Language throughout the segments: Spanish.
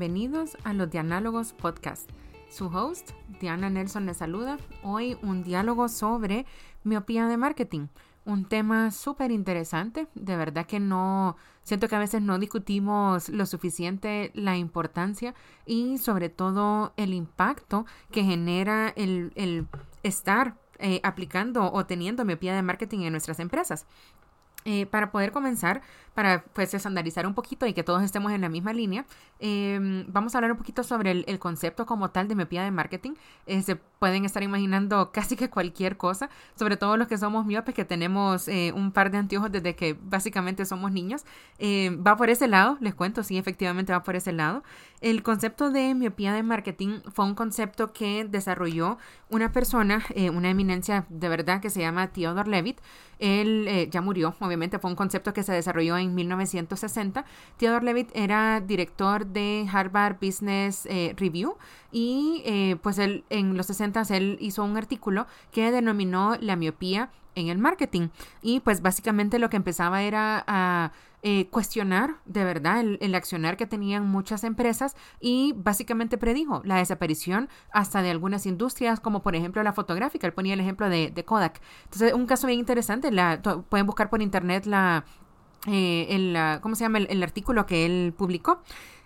bienvenidos a los Dianálogos Podcast. Su host, Diana Nelson, les saluda. Hoy un diálogo sobre miopía de marketing. Un tema súper interesante. De verdad que no, siento que a veces no discutimos lo suficiente la importancia y sobre todo el impacto que genera el, estar eh, aplicando o teniendo miopía de marketing en nuestras empresas. Eh, para poder comenzar, para pues estandarizar un poquito y que todos estemos en la misma línea, em, vamos a hablar un poquito sobre el, concepto como tal de miopía de marketing. Se pueden estar imaginando casi que cualquier cosa, sobre todo los que somos miopes, que tenemos eh, un par de anteojos desde que básicamente somos niños. Em, va por ese lado, les cuento, sí, efectivamente va por ese lado. El concepto de miopía de marketing fue un concepto que desarrolló una persona, una eminencia de verdad que se llama Theodore Levitt. Él ya murió, obviamente fue un concepto que se desarrolló en 1960. Theodore Levitt era director de Harvard Business eh, Review y eh, pues él en los 60 él hizo un artículo que denominó la miopía en el marketing y pues básicamente lo que empezaba era a eh, cuestionar de verdad el, accionar que tenían muchas empresas y básicamente predijo la desaparición hasta de algunas industrias como por ejemplo la fotográfica. Él ponía el ejemplo de, Kodak. Entonces un caso bien interesante, la, pueden buscar por internet la, eh, el, ¿cómo se llama? El, artículo que él publicó.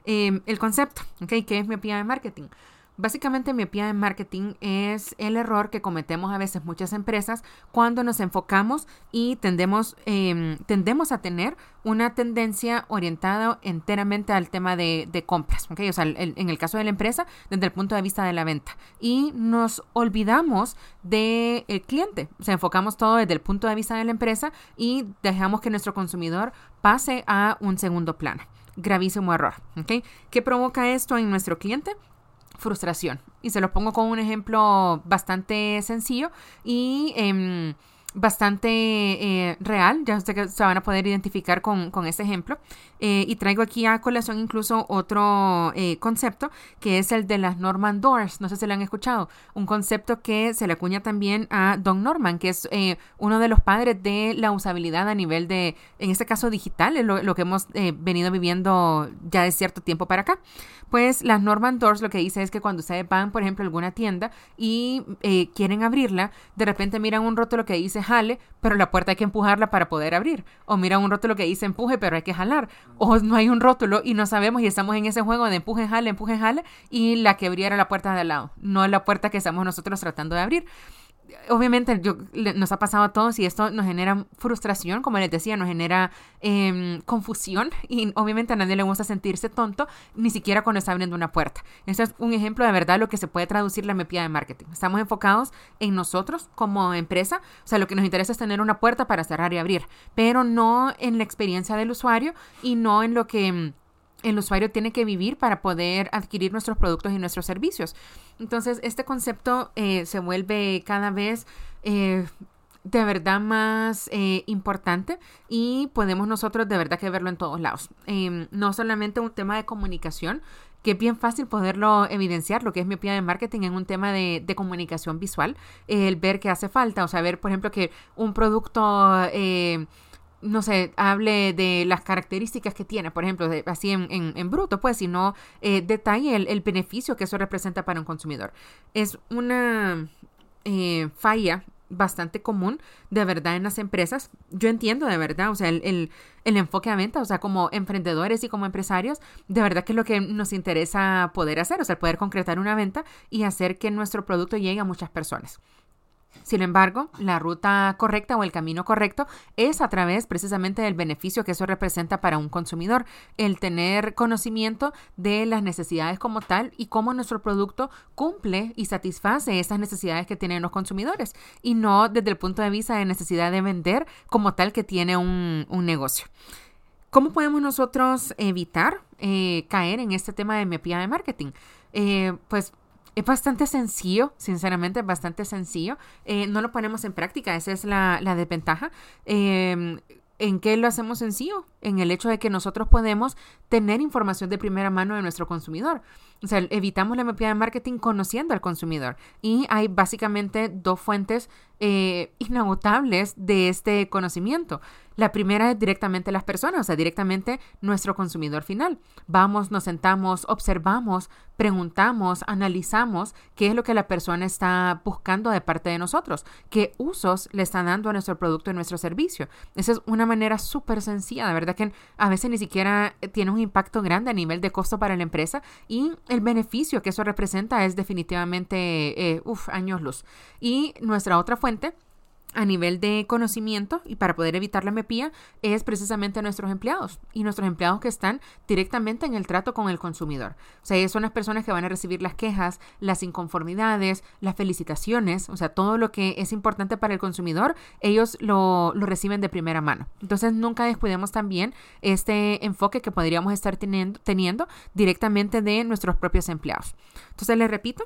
Eh, el concepto, ¿ok? Que es miopía de marketing. Básicamente, miopía de marketing es el error que cometemos a veces muchas empresas cuando nos enfocamos y tendemos, em, tendemos a tener una tendencia orientada enteramente al tema de, compras, ¿ok? O sea, en el caso de la empresa, desde el punto de vista de la venta. Y nos olvidamos del cliente. O enfocamos todo desde el punto de vista de la empresa y dejamos que nuestro consumidor pase a un segundo plano gravísimo error. ¿ok? ¿Qué provoca esto en nuestro cliente? Frustración. Y se lo pongo con un ejemplo bastante sencillo y em, bastante eh, real. Ya que se van a poder identificar con, con este ejemplo. Eh, y traigo aquí a colación incluso otro eh, concepto que es el de las Norman Doors. No sé si lo han escuchado. Un concepto que se le acuña también a Don Norman, que es uno de los padres de la usabilidad a nivel de, en este caso digital, es lo, lo que hemos venido viviendo ya de cierto tiempo para acá. Pues las Norman Doors lo que dice es que cuando ustedes van, por ejemplo, a alguna tienda y quieren abrirla, de repente miran un rótulo que dice jale, pero la puerta hay que empujarla para poder abrir. O miran un rótulo que dice empuje, pero hay que jalar. O no hay un rótulo y no sabemos y estamos en ese juego de empuje, jale, empuje, jale y la que abriera la puerta de al lado, no la puerta que estamos nosotros tratando de abrir obviamente yo, nos ha pasado a todos y esto nos genera frustración, como les decía, nos genera em, confusión y obviamente a nadie le gusta sentirse tonto, ni siquiera cuando está abriendo una puerta. Este es un ejemplo de verdad lo que se puede traducir la miopía de marketing. Estamos enfocados en nosotros como empresa, o sea, lo que nos interesa es tener una puerta para cerrar y abrir, pero no en la experiencia del usuario y no en lo que em, el usuario tiene que vivir para poder adquirir nuestros productos y nuestros servicios. Entonces, este concepto eh, se vuelve cada vez... Eh, de verdad más eh, importante y podemos nosotros de verdad que verlo en todos lados. Em, no solamente un tema de comunicación, que es bien fácil poderlo evidenciar, lo que es miopía de marketing en un tema de, de comunicación visual, el ver que hace falta, o sea, ver, por ejemplo, que un producto no sé, hable de las características que tiene, por ejemplo, así en, en, bruto, pues, sino eh, detalle el, beneficio que eso representa para un consumidor. Es una eh, falla bastante común de verdad en las empresas. Yo entiendo de verdad, o sea, el, el, el, enfoque a venta, o sea, como emprendedores y como empresarios, de verdad que es lo que nos interesa poder hacer, o sea, poder concretar una venta y hacer que nuestro producto llegue a muchas personas. Sin embargo, la ruta correcta o el camino correcto es a través precisamente del beneficio que eso representa para un consumidor, el tener conocimiento de las necesidades como tal y cómo nuestro producto cumple y satisface esas necesidades que tienen los consumidores y no desde el punto de vista de necesidad de vender como tal que tiene un, negocio. ¿Cómo podemos nosotros evitar eh, caer en este tema de miopía de marketing? Eh, pues es bastante sencillo, sinceramente, es bastante sencillo. Eh, no lo ponemos en práctica, esa es la, la desventaja. Em, ¿En qué lo hacemos sencillo? En el hecho de que nosotros podemos tener información de primera mano de nuestro consumidor. O sea, evitamos la miopía de marketing conociendo al consumidor. Y hay básicamente dos fuentes eh, inagotables de este conocimiento. La primera es directamente las personas, o sea, directamente nuestro consumidor final. Vamos, nos sentamos, observamos, preguntamos, analizamos qué es lo que la persona está buscando de parte de nosotros, qué usos le están dando a nuestro producto y nuestro servicio. Esa es una manera súper sencilla, de verdad que a veces ni siquiera tiene un impacto grande a nivel de costo para la empresa y el beneficio que eso representa es definitivamente, eh, años luz. Y nuestra otra fuente a nivel de conocimiento y para poder evitar la miopía es precisamente nuestros empleados y nuestros empleados que están directamente en el trato con el consumidor. O sea, son las personas que van a recibir las quejas, las inconformidades, las felicitaciones, o sea, todo lo que es importante para el consumidor, ellos lo, lo reciben de primera mano. Entonces, nunca descuidemos también este enfoque que podríamos estar teniendo, teniendo directamente de nuestros propios empleados. Entonces, les repito,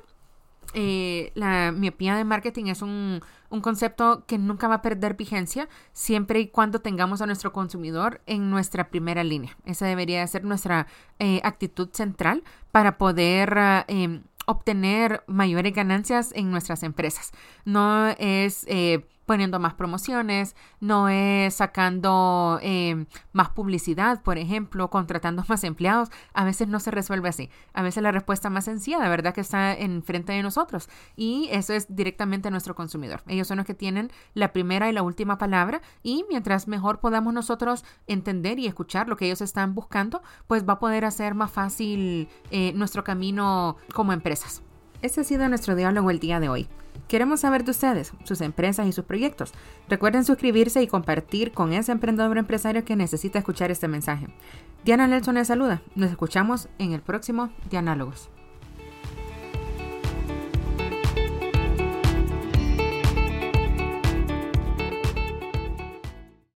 eh, la miopía de marketing es un, concepto que nunca va a perder vigencia siempre y cuando tengamos a nuestro consumidor en nuestra primera línea. Esa debería ser nuestra eh, actitud central para poder ah, em, obtener mayores ganancias en nuestras empresas. No es eh, poniendo más promociones, no es sacando eh, más publicidad, por ejemplo, contratando más empleados. A veces no se resuelve así. A veces la respuesta más sencilla, de verdad, que está enfrente de nosotros. Y eso es directamente nuestro consumidor. Ellos son los que tienen la primera y la última palabra. Y mientras mejor podamos nosotros entender y escuchar lo que ellos están buscando, pues va a poder hacer más fácil eh, nuestro camino como empresas. Ese ha sido nuestro diálogo el día de hoy. Queremos saber de ustedes, sus empresas y sus proyectos. Recuerden suscribirse y compartir con ese emprendedor empresario que necesita escuchar este mensaje. Diana Nelson les saluda. Nos escuchamos en el próximo Dianálogos.